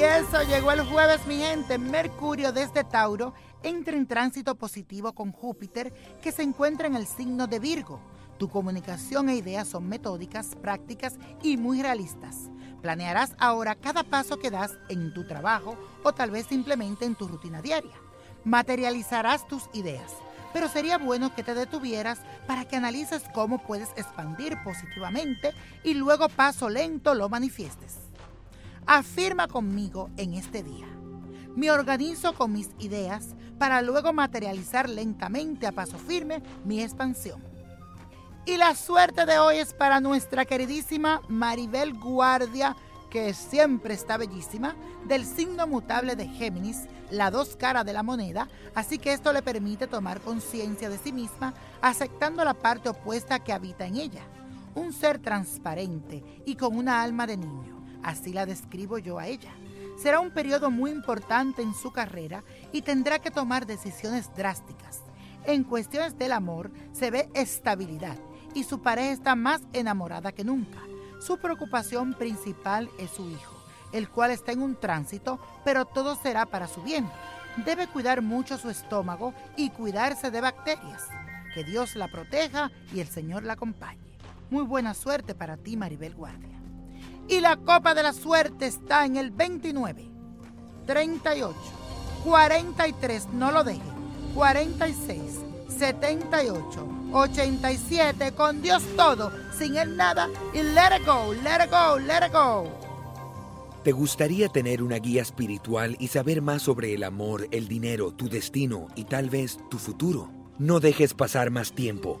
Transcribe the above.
Eso llegó el jueves, mi gente. Mercurio desde Tauro entra en tránsito positivo con Júpiter, que se encuentra en el signo de Virgo. Tu comunicación e ideas son metódicas, prácticas y muy realistas. Planearás ahora cada paso que das en tu trabajo o tal vez simplemente en tu rutina diaria. Materializarás tus ideas, pero sería bueno que te detuvieras para que analices cómo puedes expandir positivamente y luego paso lento lo manifiestes. Afirma conmigo en este día. Me organizo con mis ideas para luego materializar lentamente a paso firme mi expansión. Y la suerte de hoy es para nuestra queridísima Maribel Guardia, que siempre está bellísima, del signo mutable de Géminis, la dos caras de la moneda, así que esto le permite tomar conciencia de sí misma, aceptando la parte opuesta que habita en ella. Un ser transparente y con una alma de niño, así la describo yo a ella. Será un periodo muy importante en su carrera y tendrá que tomar decisiones drásticas. En cuestiones del amor se ve estabilidad y su pareja está más enamorada que nunca. Su preocupación principal es su hijo, el cual está en un tránsito, pero todo será para su bien. Debe cuidar mucho su estómago y cuidarse de bacterias. Que Dios la proteja y el Señor la acompañe. Muy buena suerte para ti, Maribel Guardia. Y la copa de la suerte está en el 29, 38, 43, no lo deje, 46, 78, 87, con Dios todo, sin Él nada, y let it go, let it go, let it go. ¿Te gustaría tener una guía espiritual y saber más sobre el amor, el dinero, tu destino y tal vez tu futuro? No dejes pasar más tiempo.